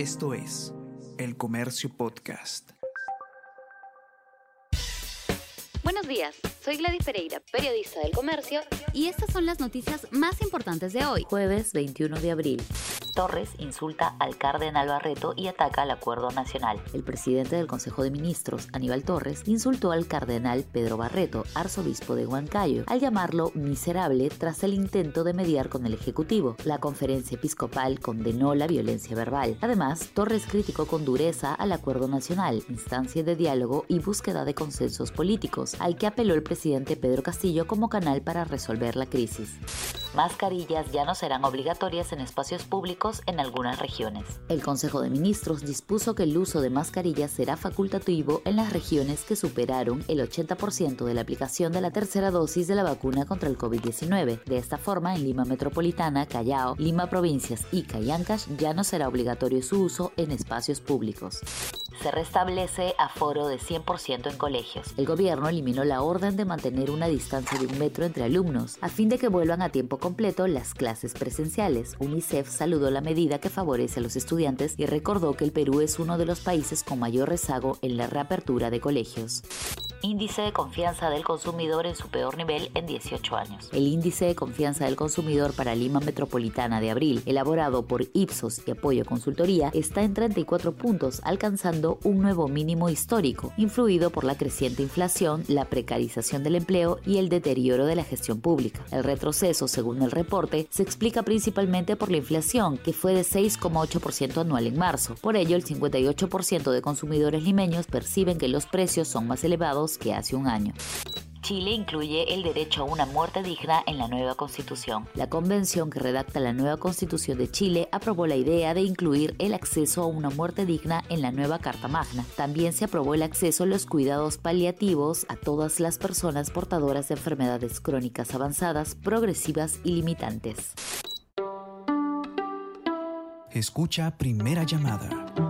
Esto es El Comercio Podcast. Buenos días, soy Gladys Pereira, periodista del Comercio, y estas son las noticias más importantes de hoy, jueves 21 de abril. Torres insulta al cardenal Barreto y ataca al acuerdo nacional. El presidente del Consejo de Ministros, Aníbal Torres, insultó al cardenal Pedro Barreto, arzobispo de Huancayo, al llamarlo miserable tras el intento de mediar con el Ejecutivo. La conferencia episcopal condenó la violencia verbal. Además, Torres criticó con dureza al acuerdo nacional, instancia de diálogo y búsqueda de consensos políticos, al que apeló el presidente Pedro Castillo como canal para resolver la crisis. Mascarillas ya no serán obligatorias en espacios públicos en algunas regiones. El Consejo de Ministros dispuso que el uso de mascarillas será facultativo en las regiones que superaron el 80% de la aplicación de la tercera dosis de la vacuna contra el COVID-19. De esta forma, en Lima Metropolitana, Callao, Lima Provincias y Cayancash ya no será obligatorio su uso en espacios públicos se restablece aforo de 100% en colegios. El gobierno eliminó la orden de mantener una distancia de un metro entre alumnos, a fin de que vuelvan a tiempo completo las clases presenciales. UNICEF saludó la medida que favorece a los estudiantes y recordó que el Perú es uno de los países con mayor rezago en la reapertura de colegios índice de confianza del consumidor en su peor nivel en 18 años. El índice de confianza del consumidor para Lima Metropolitana de abril, elaborado por Ipsos y Apoyo Consultoría, está en 34 puntos, alcanzando un nuevo mínimo histórico, influido por la creciente inflación, la precarización del empleo y el deterioro de la gestión pública. El retroceso, según el reporte, se explica principalmente por la inflación, que fue de 6,8% anual en marzo. Por ello, el 58% de consumidores limeños perciben que los precios son más elevados que hace un año. Chile incluye el derecho a una muerte digna en la nueva constitución. La convención que redacta la nueva constitución de Chile aprobó la idea de incluir el acceso a una muerte digna en la nueva Carta Magna. También se aprobó el acceso a los cuidados paliativos a todas las personas portadoras de enfermedades crónicas avanzadas, progresivas y limitantes. Escucha primera llamada